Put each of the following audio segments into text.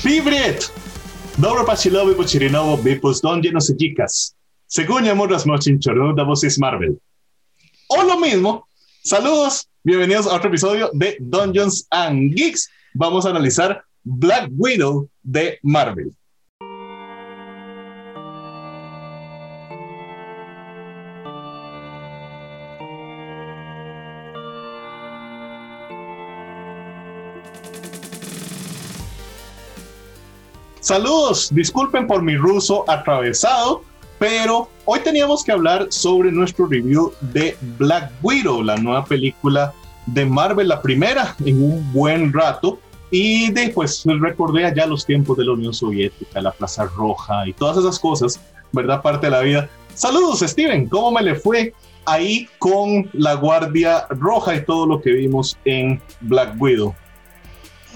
Привет! Dobro Pachilovi Pochirinovo Bipus Don Llenos y Chicas. Según Yamuras Mochin Chornuda Voces Marvel. O lo mismo, saludos, bienvenidos a otro episodio de Dungeons and Geeks. Vamos a analizar Black Widow de Marvel. Saludos, disculpen por mi ruso atravesado, pero hoy teníamos que hablar sobre nuestro review de Black Widow, la nueva película de Marvel, la primera en un buen rato. Y después recordé allá los tiempos de la Unión Soviética, la Plaza Roja y todas esas cosas, ¿verdad? Parte de la vida. Saludos, Steven, ¿cómo me le fue ahí con la Guardia Roja y todo lo que vimos en Black Widow?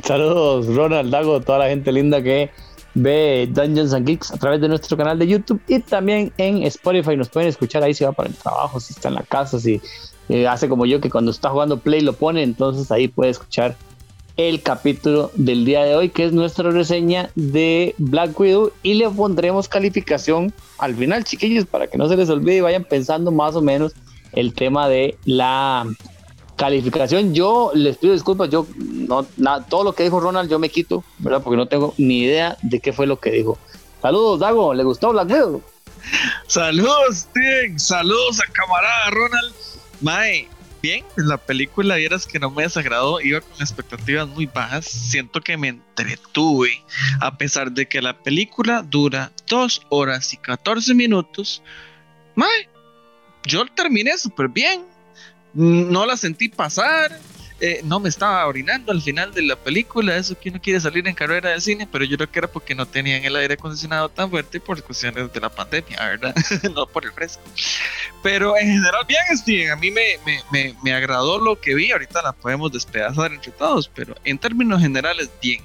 Saludos, Ronald Dago, toda la gente linda que ve Dungeons and Geeks a través de nuestro canal de YouTube y también en Spotify. Nos pueden escuchar ahí si va para el trabajo, si está en la casa, si eh, hace como yo que cuando está jugando Play lo pone, entonces ahí puede escuchar el capítulo del día de hoy, que es nuestra reseña de Black Widow y le pondremos calificación al final, chiquillos, para que no se les olvide y vayan pensando más o menos el tema de la Calificación, yo les pido disculpas, yo no, todo lo que dijo Ronald yo me quito, ¿verdad? Porque no tengo ni idea de qué fue lo que dijo. Saludos, Dago, ¿le gustó Black? Saludos, Tim, saludos a camarada Ronald. Mae, bien, la película vieras que no me desagradó, iba con expectativas muy bajas, siento que me entretuve, a pesar de que la película dura dos horas y 14 minutos. Mae, yo terminé súper bien, no la sentí pasar, eh, no me estaba orinando al final de la película, eso que uno quiere salir en carrera de cine, pero yo creo que era porque no tenían el aire acondicionado tan fuerte por cuestiones de la pandemia, ¿verdad? no por el fresco. Pero en general, bien, Steven, a mí me, me, me, agradó lo que vi, ahorita la podemos despedazar entre todos, pero en términos generales, bien.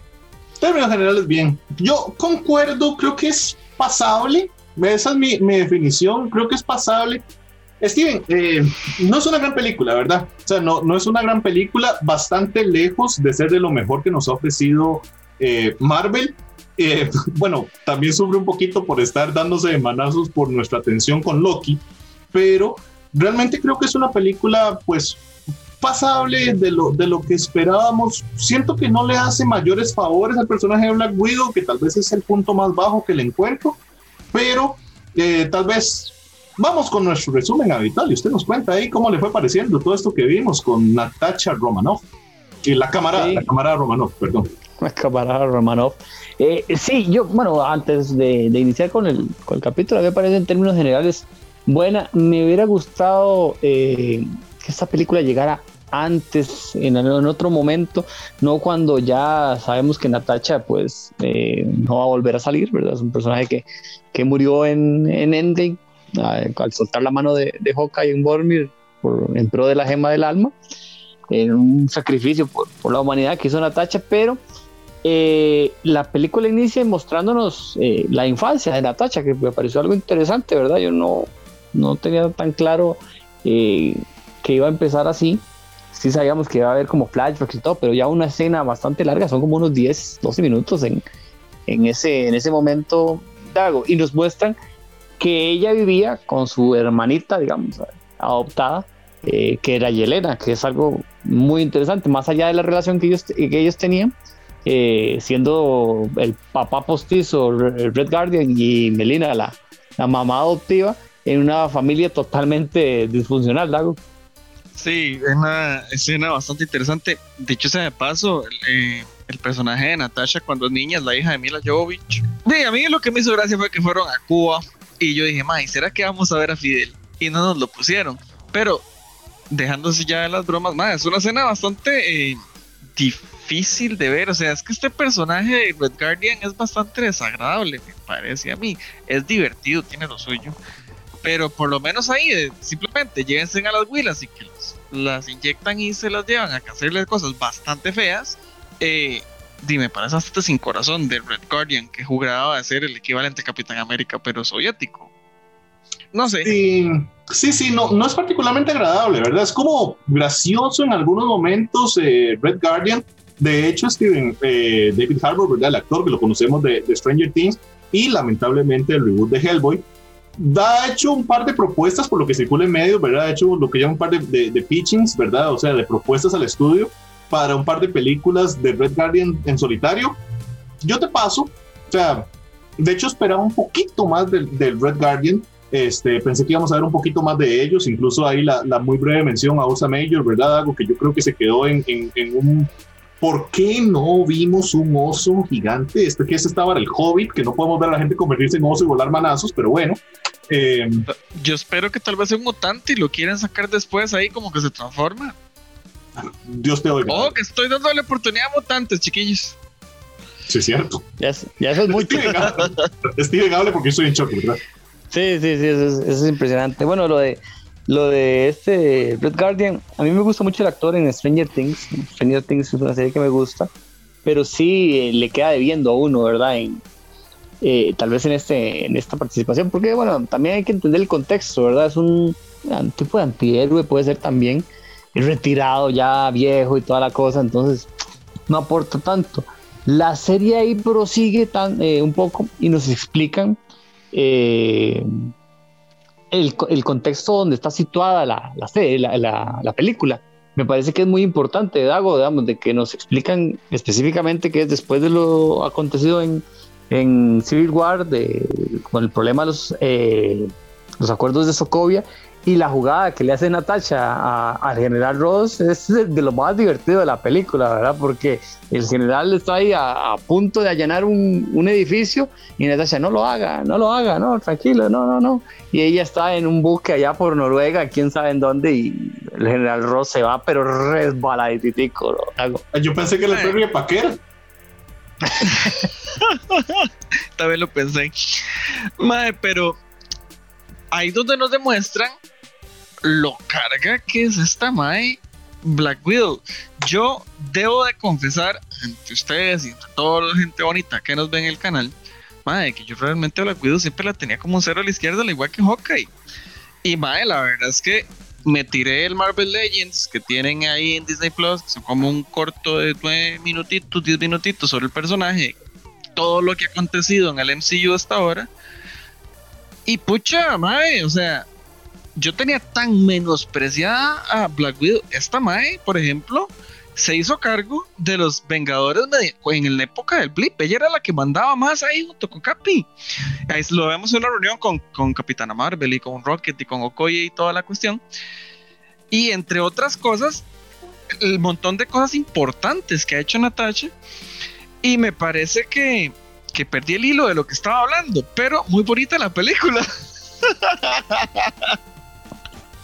En términos generales, bien. Yo concuerdo, creo que es pasable, esa es mi, mi definición, creo que es pasable Steven, eh, no es una gran película, ¿verdad? O sea, no, no es una gran película, bastante lejos de ser de lo mejor que nos ha ofrecido eh, Marvel. Eh, bueno, también sufre un poquito por estar dándose de manazos por nuestra atención con Loki, pero realmente creo que es una película, pues, pasable de lo, de lo que esperábamos. Siento que no le hace mayores favores al personaje de Black Widow, que tal vez es el punto más bajo que le encuentro, pero tal vez Vamos con nuestro resumen habitual y usted nos cuenta ahí cómo le fue pareciendo todo esto que vimos con Natasha Romanoff, y la cámara, la cámara Romanov, perdón. La cámara Romanov. Eh, sí, yo, bueno, antes de, iniciar con el, con el capítulo, a mí me parece en términos generales buena. Me hubiera gustado eh, que esta película llegara antes, en, en, otro momento, no cuando ya sabemos que Natasha pues eh, no va a volver a salir, ¿verdad? Es un personaje que, que murió en, en Endgame al soltar la mano de, de Hawkeye en Bormir por, en pro de la gema del alma, en un sacrificio por, por la humanidad que hizo Natacha, pero eh, la película inicia mostrándonos eh, la infancia de Natacha, que me pareció algo interesante, ¿verdad? Yo no, no tenía tan claro eh, que iba a empezar así. Sí sabíamos que iba a haber como flashbacks y todo, pero ya una escena bastante larga, son como unos 10, 12 minutos en, en, ese, en ese momento Dago, y nos muestran que ella vivía con su hermanita, digamos, adoptada, eh, que era Yelena, que es algo muy interesante, más allá de la relación que ellos, que ellos tenían, eh, siendo el papá postizo Red Guardian y Melina la, la mamá adoptiva, en una familia totalmente disfuncional, Dago. Sí, es una escena bastante interesante. Dicho sea de paso, eh, el personaje de Natasha cuando es niña es la hija de Mila Jovovich. Sí, a mí lo que me hizo gracia fue que fueron a Cuba y yo dije, May, ¿será que vamos a ver a Fidel? Y no nos lo pusieron. Pero dejándose ya de las bromas, más es una escena bastante eh, difícil de ver. O sea, es que este personaje de Red Guardian es bastante desagradable, me parece a mí. Es divertido, tiene lo suyo. Pero por lo menos ahí, eh, simplemente llévense a las huilas y que las inyectan y se las llevan a hacerle cosas bastante feas. Eh, dime, parece bastante sin corazón de Red Guardian, que jugaba a ser el equivalente a Capitán América, pero soviético. No sé. Sí, sí, no, no es particularmente agradable, ¿verdad? Es como gracioso en algunos momentos eh, Red Guardian, De hecho, Steven, eh, David Harbour, ¿verdad? el actor que lo conocemos de, Stranger Things y lamentablemente el reboot de Hellboy, da, hecho un par de propuestas por lo que circula en medios, ¿verdad? Ha hecho lo que llama un par de, de, pitchings, ¿verdad? O sea, de propuestas al estudio para un par de películas de Red Guardian en solitario. Yo te paso, o sea, de hecho esperaba un poquito más del, del Red Guardian, este, pensé que íbamos a ver un poquito más de ellos, incluso ahí la, la muy breve mención a Osa Major, ¿verdad? Algo que yo creo que se quedó en, en, en un ¿Por qué no vimos un oso gigante? Este que es estaba el Hobbit, que no podemos ver a la gente convertirse en oso y volar manazos, pero bueno. Eh, Yo espero que tal vez sea un mutante y lo quieran sacar después ahí como que se transforma. Dios te oiga. Oh, que estoy dando la oportunidad a mutantes, chiquillos. Sí, es cierto. Ya, ya eso es mucho. Steven hable porque yo estoy en shock, ¿verdad? Sí, sí, sí, eso es impresionante. Bueno, lo de lo de este Red Guardian, a mí me gusta mucho el actor en Stranger Things. Stranger Things es una serie que me gusta, pero sí eh, le queda debiendo a uno, ¿verdad? En, eh, tal vez en, este, en esta participación, porque bueno, también hay que entender el contexto, ¿verdad? Es un, tipo de antihéroe, puede ser también retirado, ya viejo y toda la cosa, entonces no aporta tanto. La serie ahí prosigue tan, eh, un poco y nos explican eh, el, el, contexto donde está situada la, la, la, la, película. Me parece que es muy importante, Dago, digamos, de que nos explican específicamente que es después de lo acontecido en, en Civil War, de, con el problema de los, eh, los acuerdos de Sokovia, y la jugada que le hace Natasha al general Ross es de lo más divertido de la película, ¿verdad? Porque el general está ahí a, punto de allanar un, un, edificio y Natasha, no lo haga, no lo haga, no, tranquilo, no, no, no. Y ella está en un buque allá por Noruega, quién sabe en dónde, y el general Ross se va, pero resbaladitico. Yo pensé que le fue paquera. También lo pensé. Madre, pero ahí donde nos demuestran lo carga que es esta Mae Black Widow. Yo debo de confesar ante ustedes y entre toda la gente bonita que nos ve en el canal, Mae, que yo realmente Black Widow siempre la tenía como un cero a la izquierda, al igual que Hawkeye. Y Mae, la verdad es que me tiré el Marvel Legends que tienen ahí en Disney Plus, que son como un corto de 9 minutitos, 10 minutitos sobre el personaje, todo lo que ha acontecido en el MCU hasta ahora. Y pucha, Mae, o sea, yo tenía tan menospreciada a Black Widow. Esta Mae, por ejemplo, se hizo cargo de los Vengadores en la época del Blip. Ella era la que mandaba más ahí junto con Capi. Ahí lo vemos en una reunión con, con Capitana Marvel y con Rocket y con Okoye y toda la cuestión. Y entre otras cosas, el montón de cosas importantes que ha hecho Natasha. Y me parece que, que perdí el hilo de lo que estaba hablando, pero muy bonita la película.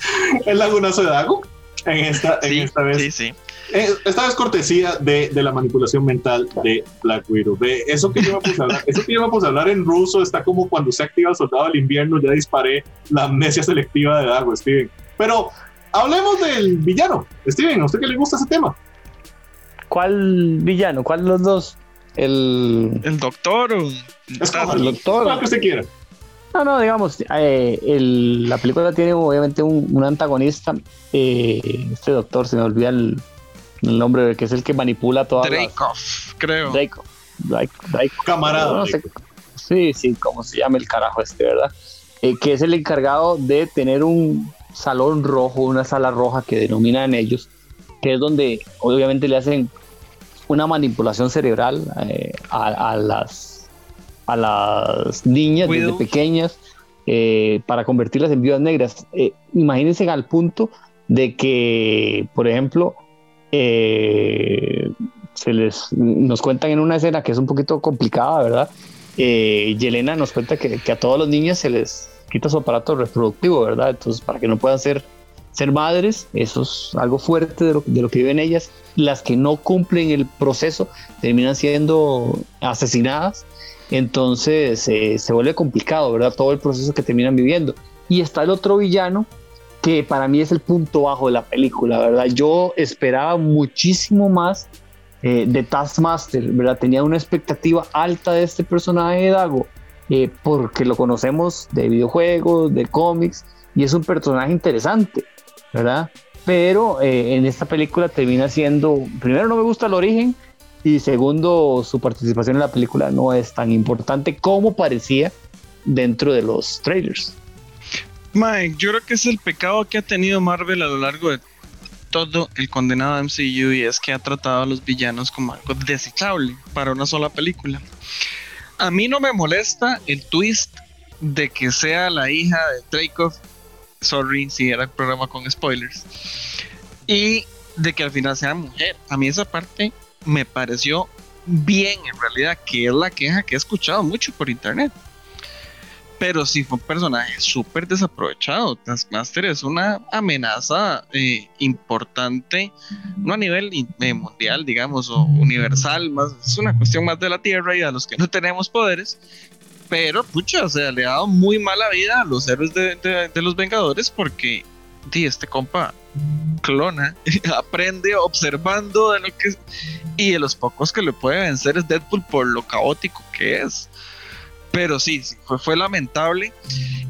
el lagunazo de Dago en esta, en esta vez. Sí, sí. Eh, esta vez cortesía de, de, la manipulación mental de Black Widow. De eso que íbamos a hablar, eso que íbamos a hablar en ruso está como cuando se activa el soldado del invierno. Ya disparé la amnesia selectiva de Dago, Steven. Pero hablemos del villano. Steven, ¿a usted qué le gusta ese tema? ¿Cuál villano? ¿Cuál de los dos? El, el doctor o el doctor. Lo que usted quiera. No, no, digamos, eh, la película tiene obviamente un, antagonista, eh, este doctor, se me olvida el, nombre, que es el que manipula toda Dreykov, creo. Dreykov. Camarada. sí, sí, como se llama el carajo este, ¿verdad? Eh, que es el encargado de tener un salón rojo, una sala roja que denominan ellos, que es donde obviamente le hacen una manipulación cerebral a las a las niñas desde pequeñas eh, para convertirlas en viudas negras. Eh, imagínense al punto de que, por ejemplo, eh, se les nos cuentan en una escena que es un poquito complicada, ¿verdad? Yelena nos cuenta que, a todos los niños se les quita su aparato reproductivo, ¿verdad? Entonces, para que no puedan ser, ser madres, eso es algo fuerte de lo, de lo que viven ellas. Las que no cumplen el proceso terminan siendo asesinadas entonces eh, se vuelve complicado, ¿verdad? Todo el proceso que terminan viviendo. Y está el otro villano que para mí es el punto bajo de la película, ¿verdad? Yo esperaba muchísimo más eh, de Taskmaster, ¿verdad? Tenía una expectativa alta de este personaje de Dago, eh, porque lo conocemos de videojuegos, de cómics, y es un personaje interesante, ¿verdad? pero en esta película termina siendo, primero no me gusta el origen y segundo su participación en la película no es tan importante como parecía dentro de los trailers. Mike, yo creo que es el pecado que ha tenido Marvel a lo largo de todo el condenado MCU y es que ha tratado a los villanos como algo desechable para una sola película. A mí no me molesta el twist de que sea la hija de Dreykov. Sorry si era el programa con spoilers. Y de que al final sea mujer. A mí esa parte me pareció bien en realidad, que es la queja que he escuchado mucho por internet. Pero sí fue un personaje súper desaprovechado. Taskmaster es una amenaza eh, importante, no a nivel eh, mundial, digamos, o universal, más, es una cuestión más de la Tierra y a los que no tenemos poderes. Pero, pucha, o sea, le ha dado muy mala vida a los héroes de, los Vengadores porque, di, este compa clona, aprende observando de lo que y de los pocos que le puede vencer es Deadpool por lo caótico que es. Pero sí, fue, fue lamentable.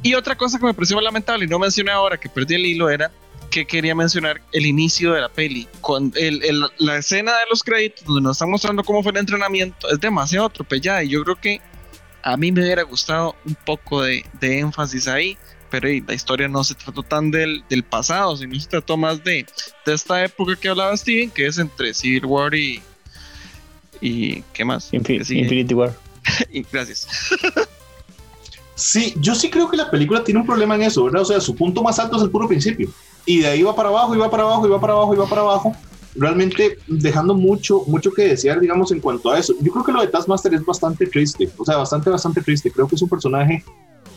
Y otra cosa que me pareció lamentable y no mencioné ahora que perdí el hilo era que quería mencionar el inicio de la peli. Con el, la escena de los créditos donde nos están mostrando cómo fue el entrenamiento es demasiado atropellada y yo creo que a mí me hubiera gustado un poco de, énfasis ahí, pero la historia no se trató tan del, pasado, sino se trató más de, esta época que hablaba Steven, que es entre Civil War y. y ¿Qué más? Infinity War. gracias. sí, yo sí creo que la película tiene un problema en eso, ¿verdad? O sea, su punto más alto es el puro principio. Y de ahí va para abajo, y va para abajo, y va para abajo, y va para abajo realmente dejando mucho, mucho que desear, digamos, en cuanto a eso. Yo creo que lo de Taskmaster es bastante triste, o sea, bastante, bastante triste. Creo que es un personaje,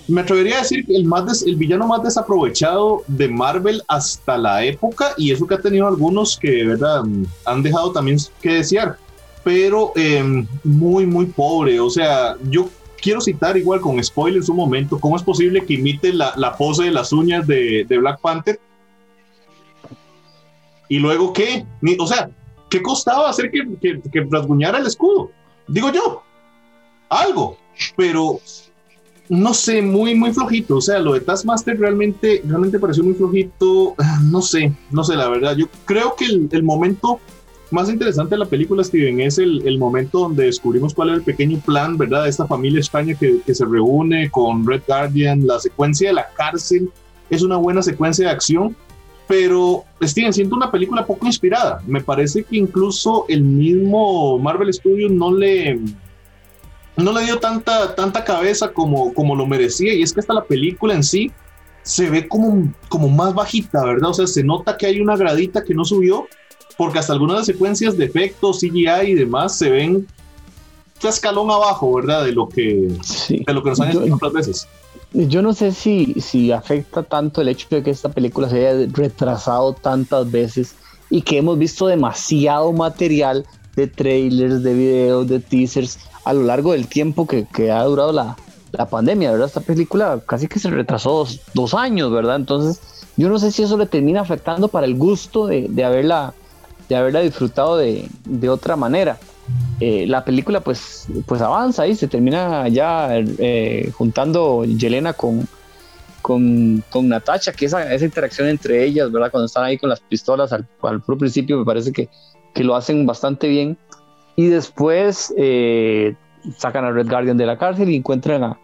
me atrevería a decir, el, más el villano más desaprovechado de Marvel hasta la época, y eso que ha tenido algunos que, ¿verdad?, han dejado también que desear, pero em, muy, muy pobre. O sea, yo quiero citar igual con spoilers un momento, ¿cómo es posible que imite la, la pose de las uñas de, Black Panther? ¿Y luego qué? o sea, ¿qué costaba hacer que, que, rasguñara el escudo? Digo yo, algo, pero no sé, muy, muy flojito. O sea, lo de Taskmaster realmente, realmente pareció muy flojito. No sé, no sé, la verdad. Yo creo que el, momento más interesante de la película, Steven, es el, el, momento donde descubrimos cuál es el pequeño plan, ¿verdad? De esta familia extraña que, que se reúne con Red Guardian, la secuencia de la cárcel. Es una buena secuencia de acción pero Steven, siento una película poco inspirada. Me parece que incluso el mismo Marvel Studios no le, no le dio tanta, tanta cabeza como, como lo merecía. Y es que hasta la película en sí se ve como, como más bajita, ¿verdad? O sea, se nota que hay una gradita que no subió, porque hasta algunas secuencias de efectos, CGI y demás se ven escalón abajo, ¿verdad? De lo que, de lo que nos han hecho otras veces. Yo no sé si, si afecta tanto el hecho de que esta película se haya retrasado tantas veces y que hemos visto demasiado material de trailers, de videos, de teasers a lo largo del tiempo que, que ha durado la, la, pandemia, ¿verdad? Esta película casi que se retrasó dos, años, ¿verdad? Entonces, yo no sé si eso le termina afectando para el gusto de, de haberla, de haberla disfrutado de, de otra manera. Eh, la película pues, pues avanza y se termina ya eh, juntando Yelena con, con, con Natasha, que esa, esa interacción entre ellas, ¿verdad? Cuando están ahí con las pistolas al, al principio me parece que, que, lo hacen bastante bien. Y después eh, sacan a Red Guardian de la cárcel y encuentran a,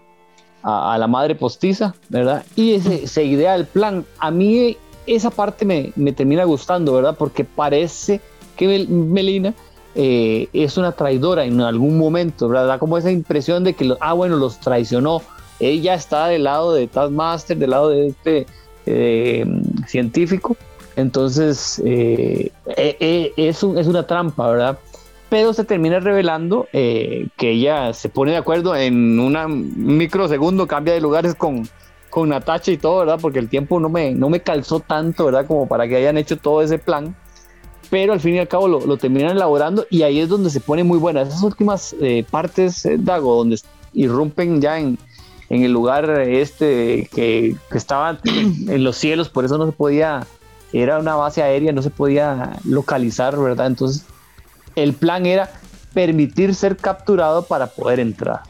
a, la madre postiza, ¿verdad? Y ese, se idea el plan. A mí esa parte me, me termina gustando, ¿verdad? Porque parece que Melina eh, es una traidora en algún momento, ¿verdad? Da como esa impresión de que, ah, bueno, los traicionó. Ella está del lado de Taskmaster, del lado de este eh, científico. Entonces, eh, es, es, una trampa, ¿verdad? Pero se termina revelando que ella se pone de acuerdo en un microsegundo, cambia de lugares con, con Natacha y todo, ¿verdad? Porque el tiempo no me, no me calzó tanto, ¿verdad? Como para que hayan hecho todo ese plan pero al fin y al cabo lo, terminan elaborando y ahí es donde se pone muy buena. Esas últimas eh, partes, eh, Dago, donde irrumpen ya en, el lugar este que, estaba en los cielos, por eso no se podía, era una base aérea, no se podía localizar, ¿verdad? Entonces el plan era permitir ser capturado para poder entrar.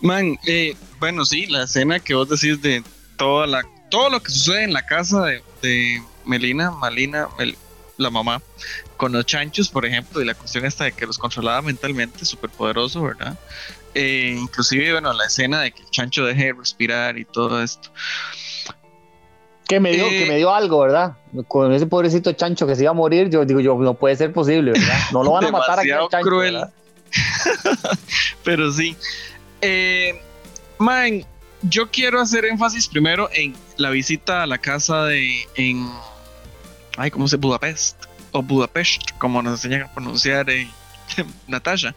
Man, eh, bueno, sí, la escena que vos decís de toda la, todo lo que sucede en la casa de Melina, Malina, la mamá, con los chanchos, por ejemplo, y la cuestión esta de que los controlaba mentalmente, súper poderoso, ¿verdad? Eh, inclusive, bueno, la escena de que el chancho deje de respirar y todo esto. Que me dio, que me dio algo, ¿verdad? Con ese pobrecito chancho que se iba a morir, yo digo, yo no puede ser posible, ¿verdad? No lo van a matar aquí al chancho. Cruel. Pero sí. Eh, man, yo quiero hacer énfasis primero en la visita a la casa de en ay, ¿cómo se Budapest o Budapest, como nos enseñan a pronunciar Natasha,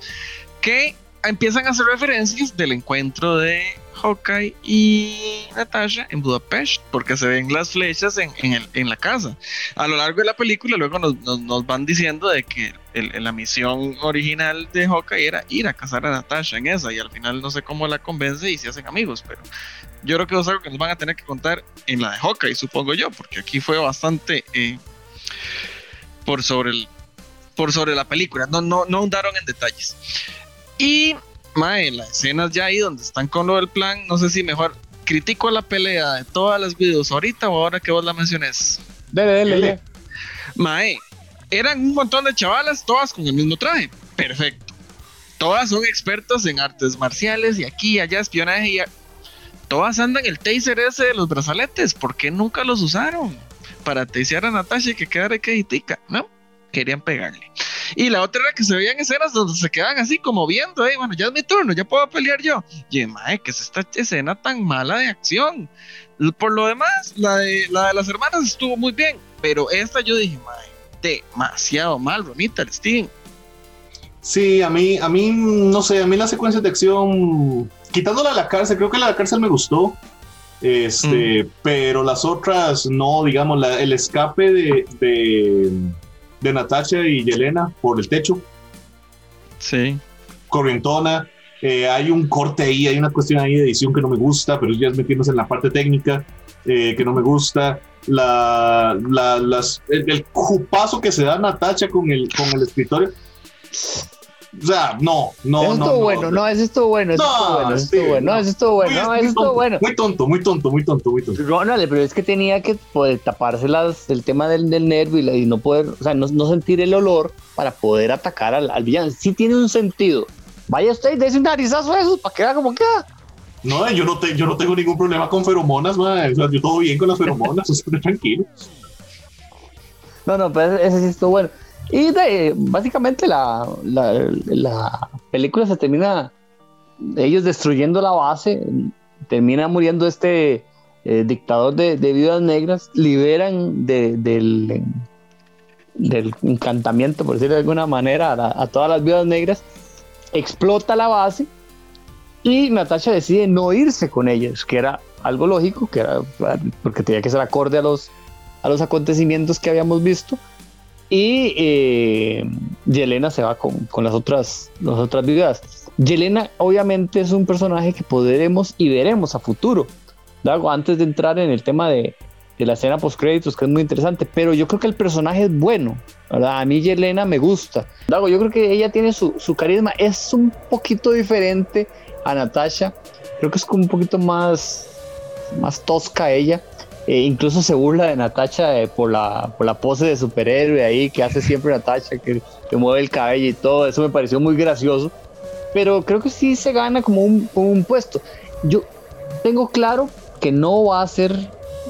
que empiezan a hacer referencias del encuentro de Hawkeye y Natasha en Budapest, porque se ven las flechas en, en, la casa. A lo largo de la película, luego nos, nos, van diciendo de que la misión original de Hawkeye era ir a casar a Natasha en esa, y al final no sé cómo la convence y se hacen amigos, pero yo creo que es algo que nos van a tener que contar en la de Hawkeye, supongo yo, porque aquí fue bastante eh, por sobre el por sobre la película, no, no, no ahondaron en detalles. Y Mae, las escenas ya ahí donde están con lo del plan, no sé si mejor critico la pelea de todas las videos ahorita o ahora que vos la menciones. Dele, dele, dele. Mae, eran un montón de chavalas, todas con el mismo traje. Perfecto. Todas son expertos en artes marciales y aquí, allá, espionaje y. Todas andan el taser ese de los brazaletes. ¿Por qué nunca los usaron? Para tasear a Natasha y que quedara tica, ¿no? Querían pegarle. Y la otra era que se veían escenas donde se quedan así como viendo, eh, bueno, ya es mi turno, ya puedo pelear yo. Y mae, que es esta escena tan mala de acción. Por lo demás, la de, la de las hermanas estuvo muy bien, pero esta yo dije, mae, demasiado mal, bonita, Steven. Sí, a mí, a mí, no sé, a mí las secuencias de acción, quitándola a la cárcel, creo que la de la cárcel me gustó. Este, mm. pero las otras no, digamos, la, el escape de, de Natasha y Yelena por el techo. Sí. Corrientona. Eh, hay un corte ahí, hay una cuestión ahí de edición que no me gusta, pero ya es metiéndose en la parte técnica eh, que no me gusta. La, las, el, el, jupazo que se da Natacha con el, con el escritorio. O sea, no, no, eso no. Estuvo bueno, no, eso estuvo bueno, eso estuvo bueno, eso estuvo bueno, no, eso estuvo bueno, no, eso estuvo bueno. Muy tonto, muy tonto, muy tonto, muy tonto. Ronald, pero es que tenía que poder taparse las, el tema del, del nervio y, y, no poder, o sea, no, no, sentir el olor para poder atacar al, al, villano. Sí tiene un sentido. Vaya usted y dése un narizazo a eso para que vea como queda. No, yo no, te, yo no tengo ningún problema con feromonas, man. O sea, yo todo bien con las feromonas, estoy tranquilo. No, no, pero ese sí estuvo bueno. Y básicamente la, la, película se termina ellos destruyendo la base, termina muriendo este eh, dictador de, de, viudas negras, liberan de, del, del encantamiento, por decirlo de alguna manera, a, todas las viudas negras, explota la base y Natasha decide no irse con ellos, que era algo lógico, que era porque tenía que ser acorde a los, a los acontecimientos que habíamos visto y eh, Yelena se va con, con, las otras, las otras viudas. Yelena obviamente es un personaje que podremos y veremos a futuro. Antes de entrar en el tema de, de la escena post créditos, que es muy interesante, pero yo creo que el personaje es bueno. ¿verdad? A mí Yelena me gusta. Dago, yo creo que ella tiene su, su carisma, es un poquito diferente a Natasha. Creo que es como un poquito más, más tosca ella eh, incluso se burla de Natacha eh, por, la, por la pose de superhéroe ahí que hace siempre Natacha, que, que, mueve el cabello y todo. Eso me pareció muy gracioso. Pero creo que sí se gana como un, un puesto. Yo tengo claro que no va a ser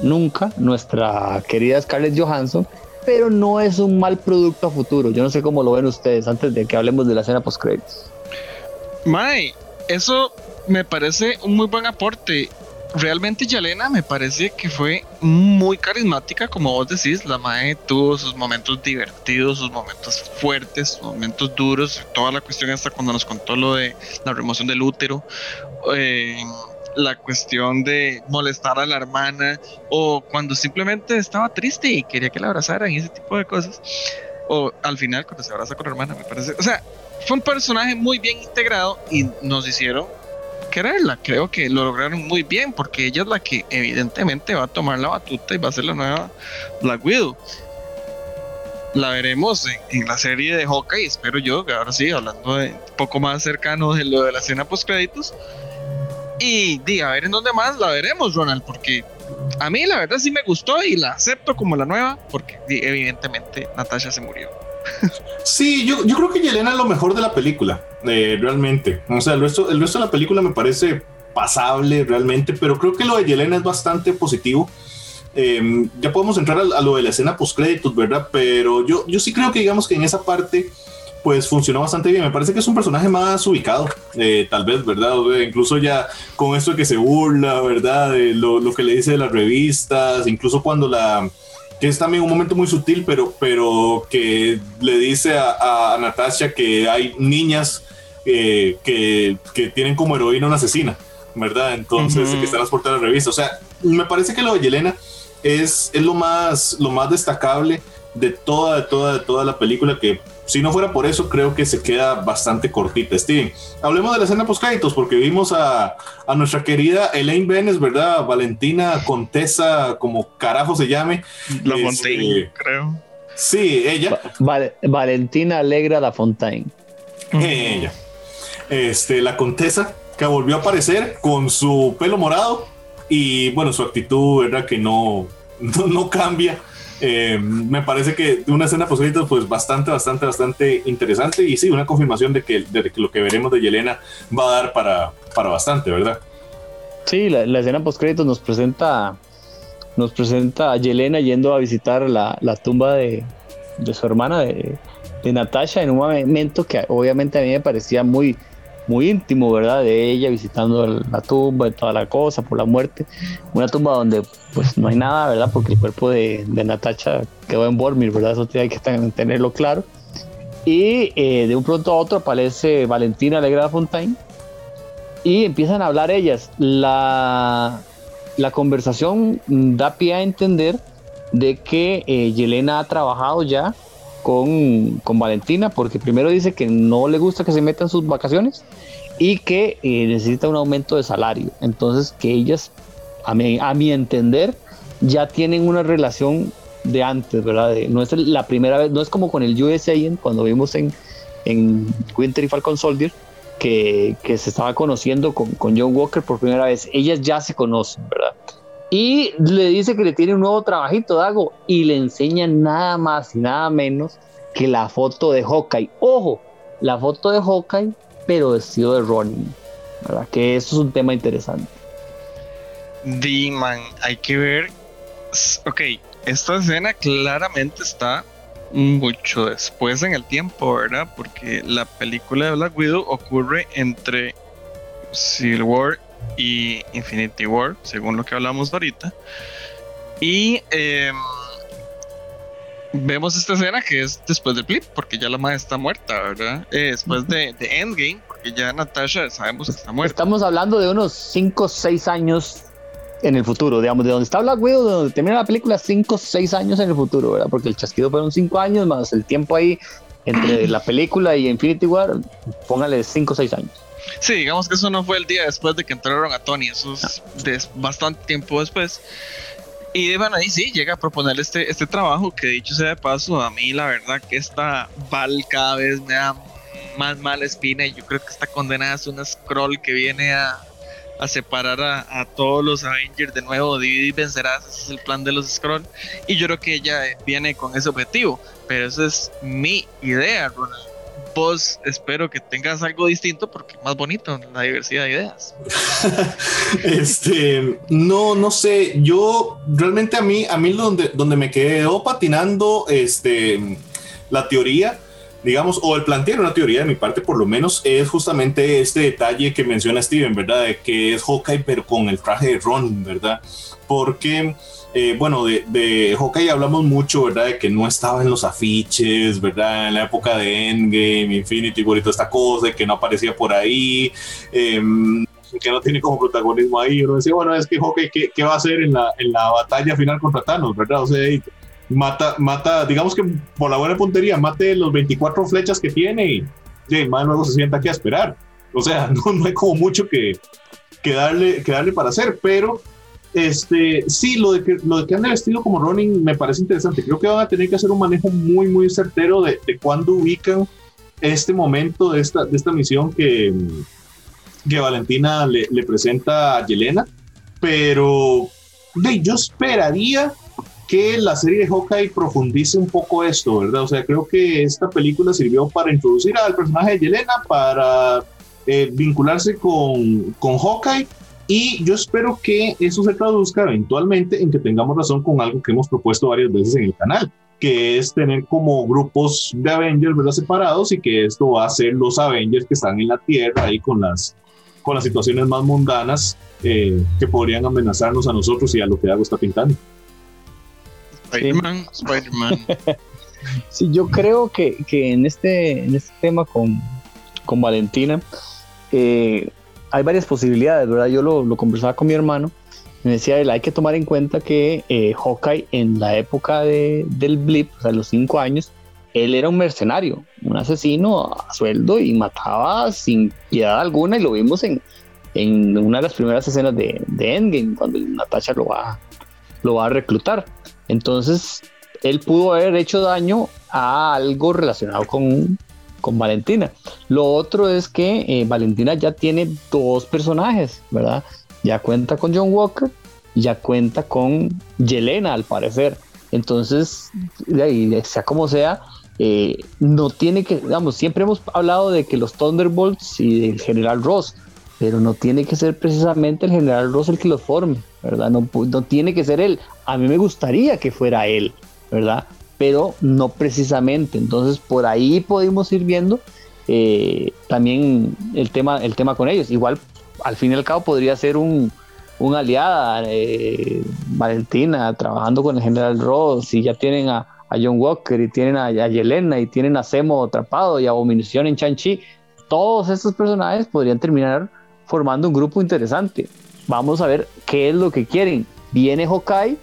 nunca nuestra querida Scarlett Johansson, pero no es un mal producto a futuro. Yo no sé cómo lo ven ustedes antes de que hablemos de la escena post créditos. Mae, eso me parece un muy buen aporte realmente Yalena me parece que fue muy carismática, como vos decís. La Mae tuvo sus momentos divertidos, sus momentos fuertes, sus momentos duros. Toda la cuestión hasta cuando nos contó lo de la remoción del útero. Eh, la cuestión de molestar a la hermana o cuando simplemente estaba triste y quería que la abrazaran y ese tipo de cosas. O al final cuando se abraza con la hermana, me parece. O sea, fue un personaje muy bien integrado y nos hicieron quererla. Creo que lo lograron muy bien porque ella es la que evidentemente va a tomar la batuta y va a ser la nueva Black Widow. La veremos en, la serie de Hawkeye, espero yo, que ahora sí, hablando de un poco más cercano de lo de la escena post créditos. Y di, a ver en dónde más la veremos, Ronald, porque A mí la verdad sí me gustó y la acepto como la nueva, porque evidentemente Natasha se murió. Sí, yo, yo creo que Yelena es lo mejor de la película, eh, realmente. O sea, el resto, el resto de la película me parece pasable realmente, pero creo que lo de Yelena es bastante positivo. Em, ya podemos entrar a, lo de la escena post créditos, ¿verdad? Pero yo, yo sí creo que digamos que en esa parte pues funcionó bastante bien. Me parece que es un personaje más ubicado, eh, tal vez, ¿verdad? incluso ya con esto de que se burla, ¿verdad? De lo, lo, que le dice de las revistas, incluso cuando la... que es también un momento muy sutil, pero, pero que le dice a, a Natasha que hay niñas eh, que, que, tienen como heroína una asesina, ¿verdad? Entonces, que están las portadas de la revista. O sea, me parece que lo de Yelena es, es lo, más, lo más destacable de toda, de toda, de toda la película que si no fuera por eso, creo que se queda bastante cortita. Steven, hablemos de la escena post porque vimos a, a, nuestra querida Elaine Benes, ¿verdad? Valentina Contesa, como carajo se llame. La este, Fontaine, creo. Sí, ella. Valentina Alegra La Fontaine. Ella. Este, la Contesa, que volvió a aparecer con su pelo morado y, bueno, su actitud, ¿verdad? Que no, no, no cambia eh, me parece que una escena post pues bastante, bastante, bastante interesante y sí, una confirmación de que, de lo que veremos de Yelena va a dar para, para bastante, ¿verdad? Sí, la, escena post nos presenta nos presenta a Yelena yendo a visitar la, la tumba de, de, su hermana, de, de Natasha, en un momento que obviamente a mí me parecía muy, muy íntimo, ¿verdad? De ella visitando la tumba y toda la cosa por la muerte. Una tumba donde pues no hay nada, ¿verdad? Porque el cuerpo de, de Natacha quedó en Bormir, ¿verdad? Eso hay que tenerlo claro. Y eh, de un pronto a otro aparece Valentina Alegra Fontaine y empiezan a hablar ellas. La, la conversación da pie a entender de que eh, Yelena ha trabajado ya con, con, Valentina, porque primero dice que no le gusta que se metan sus vacaciones y que eh, necesita un aumento de salario. Entonces, que ellas, a mi, a mi entender, ya tienen una relación de antes, ¿verdad? no es la primera vez, no es como con el USA cuando vimos en, en Winter y Falcon Soldier, que, que se estaba conociendo con, con John Walker por primera vez. Ellas ya se conocen, ¿verdad? Y le dice que le tiene un nuevo trabajito, Dago, y le enseña nada más y nada menos que la foto de Hawkeye. Ojo, la foto de Hawkeye, pero vestido de Ronin. ¿Verdad? Que eso es un tema interesante. Diman, hay que ver. Ok, esta escena claramente está mucho después en el tiempo, ¿verdad? Porque la película de Black Widow ocurre entre Civil War y Infinity War, según lo que hablamos ahorita. Y em, vemos esta escena que es después del flip, porque ya la madre está muerta, ¿verdad? Eh, después de, Endgame, porque ya Natasha sabemos que está muerta. Estamos hablando de unos 5 o 6 años en el futuro, digamos, de donde está Black Widow, de donde termina la película, 5 o 6 años en el futuro, ¿verdad? Porque el chasquido fueron 5 años, más el tiempo ahí entre la película y Infinity War, póngale 5 o 6 años. Sí, digamos que eso no fue el día después de que entraron a Tony, eso es bastante tiempo después. Y bueno, ahí sí, llega a proponer este, este trabajo que dicho sea de paso, a mí la verdad que esta Val cada vez me da más mala espina y yo creo que esta condenada es una scroll que viene a, a separar a, todos los Avengers de nuevo, divide y vencerás, ese es el plan de los scroll y yo creo que ella viene con ese objetivo, pero esa es mi idea, Ronald vos espero que tengas algo distinto porque más bonito la diversidad de ideas. este, no, no sé, yo realmente a mí, a mí donde, donde me quedó patinando, este, la teoría, digamos, o el plantear una teoría de mi parte por lo menos, es justamente este detalle que menciona Steven, ¿verdad? De que es Hawkeye pero con el traje de Ron, ¿verdad? Porque eh, bueno, de, de Hawkeye hablamos mucho, ¿verdad? De que no estaba en los afiches, ¿verdad? En la época de Endgame, Infinity War y toda esta cosa, de que no aparecía por ahí, em, que no tiene como protagonismo ahí. Uno decía, bueno, es que Hawkeye, ¿qué, va a hacer en la, en la batalla final contra Thanos, ¿verdad? O sea, mata, mata, digamos que por la buena puntería, mate los 24 flechas que tiene y, luego se sienta aquí a esperar. O sea, no, hay como mucho que, darle, que darle para hacer, pero este, sí, lo de, que, lo de que vestido como Ronin me parece interesante. Creo que van a tener que hacer un manejo muy, muy certero de, de cuándo ubican este momento de esta, de esta misión que, que Valentina le, presenta a Yelena. Pero yo esperaría que la serie de Hawkeye profundice un poco esto, ¿verdad? O sea, creo que esta película sirvió para introducir al personaje de Yelena, para eh, vincularse con, con Hawkeye, y yo espero que eso se traduzca eventualmente en que tengamos razón con algo que hemos propuesto varias veces en el canal, que es tener como grupos de Avengers ¿verdad? separados y que esto va a ser los Avengers que están en la Tierra ahí con las, con las situaciones más mundanas eh, que podrían amenazarnos a nosotros y a lo que Dago está pintando. Spider-Man, Spider-Man. sí, yo creo que, que, en, este, en este tema con, con Valentina eh, hay varias posibilidades, ¿verdad? Yo lo, lo conversaba con mi hermano me decía él, hay que tomar en cuenta que eh, Hawkeye en la época de, del blip, o sea, los cinco años, él era un mercenario, un asesino a sueldo y mataba sin piedad alguna y lo vimos en, en una de las primeras escenas de, de Endgame, cuando Natasha lo va, lo va a reclutar. Entonces, él pudo haber hecho daño a algo relacionado con, con Valentina. Lo otro es que eh, Valentina ya tiene dos personajes, ¿verdad? Ya cuenta con John Walker, ya cuenta con Yelena, al parecer. Entonces, sea como sea, eh, no tiene que, digamos, siempre hemos hablado de que los Thunderbolts y del General Ross, pero no tiene que ser precisamente el General Ross el que los forme, ¿verdad? No, no tiene que ser él. A mí me gustaría que fuera él, ¿verdad? Pero no precisamente. Entonces, por ahí podemos ir viendo eh, también el tema, el tema con ellos. Igual al fin y al cabo podría ser un, una aliada, eh, Valentina, trabajando con el general Ross, y ya tienen a, John Walker, y tienen a, Yelena, y tienen a Semo atrapado, y Abominación en Chanchi. Todos estos personajes podrían terminar formando un grupo interesante. Vamos a ver qué es lo que quieren. Viene Hawkeye,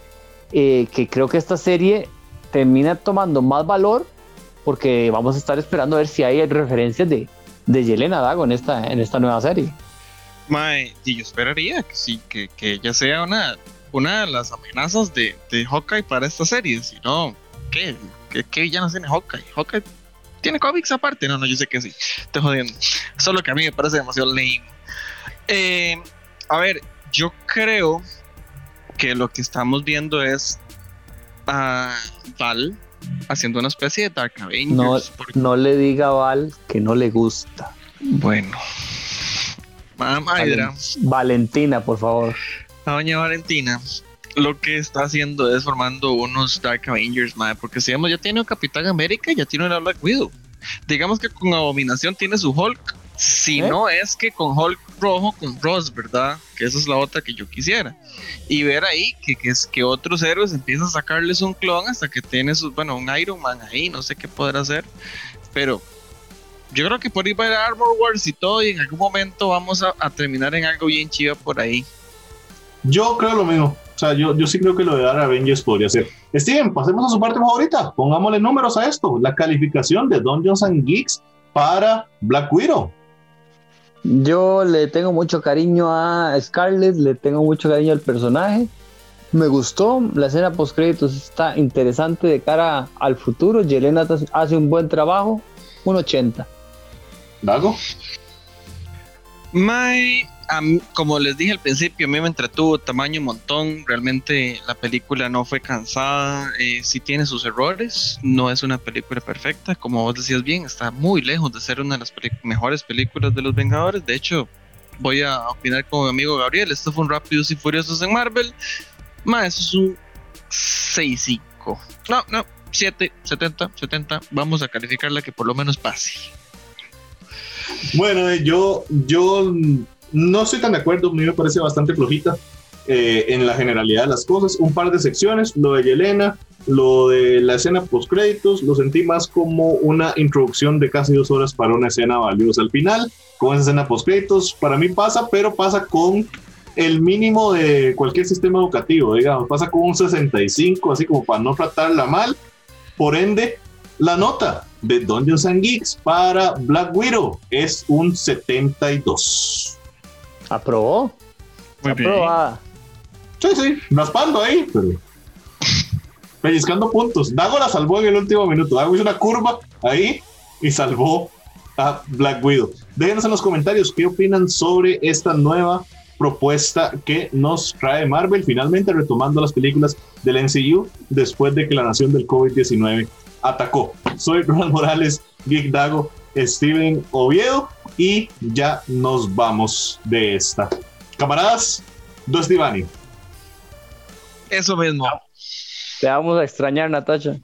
eh, que creo que esta serie termina tomando más valor porque vamos a estar esperando a ver si hay referencias de, de Yelena Dago en esta, en esta nueva serie. Mae, y yo esperaría que sí, que, que ella sea una, una de las amenazas de, de Hawkeye para esta serie. Si no, ¿qué? ¿Qué, qué no tiene Hawkeye? Hawkeye tiene cómics aparte. No, no, yo sé que sí. Estoy jodiendo. Solo que a mí me parece demasiado lame. Eh, a ver, yo creo que lo que estamos viendo es a Val haciendo una especie de Dark Avengers. No, no le diga a Val que no le gusta. Bueno, Valentina, por favor. Doña Valentina, lo que está haciendo es formando unos Dark Avengers, madre, porque si vemos, ya tiene un Capitán América, ya tiene una Black Widow. Digamos que con Abominación tiene su Hulk. Si ¿Eh? no es que con Hulk rojo, con Ross, ¿verdad? Que esa es la otra que yo quisiera. Y ver ahí que, que, es, que otros héroes empiezan a sacarles un clon hasta que tiene su, bueno, un Iron Man ahí, no sé qué podrá hacer. Pero yo creo que por ir para Armor Wars y todo, y en algún momento vamos a, terminar en algo bien chido por ahí. Yo creo lo mismo. O sea, yo, yo sí creo que lo de Dark Avengers podría ser. Steven, pasemos a su parte favorita. Pongámosle números a esto. La calificación de Dungeons and Geeks para Black Widow. Yo le tengo mucho cariño a Scarlett, le tengo mucho cariño al personaje. Me gustó, la escena post créditos está interesante de cara al futuro. Yelena hace un buen trabajo, un 80. ¿Dago? My, como les dije al principio, a mí me entretuvo tamaño un montón. Realmente la película no fue cansada. Eh, sí tiene sus errores. No es una película perfecta. Como vos decías bien, está muy lejos de ser una de las mejores películas de los Vengadores. De hecho, voy a opinar con mi amigo Gabriel. Esto fue un Rápidos y Furiosos en Marvel. Más, eso es un 6-5. No, no, 7, 70, 70. Vamos a calificarla que por lo menos pase. Bueno, eh, yo, yo no estoy tan de acuerdo, a mí me parece bastante flojita eh, en la generalidad de las cosas. Un par de secciones, lo de Yelena, lo de la escena post créditos, lo sentí más como una introducción de casi dos horas para una escena valiosa al final. Con esa escena post créditos, para mí pasa, pero pasa con el mínimo de cualquier sistema educativo, digamos, pasa con un 65, así como para no tratarla mal. Por ende, la nota de Dungeons and Geeks para Black Widow es un 72. ¿Aprobó? Muy Aprobada. Sí, sí, raspando ahí, pero pellizcando puntos. Dago la salvó en el último minuto. Dago hizo una curva ahí y salvó a Black Widow. Déjenos en los comentarios qué opinan sobre esta nueva propuesta que nos trae Marvel, finalmente retomando las películas del MCU después de que la nación del COVID-19 atacó. Soy Ronald Morales, Geek Dago, Steven Oviedo y ya nos vamos de esta. Camaradas, dos Divani. Eso mismo. Te vamos a extrañar, Natacha.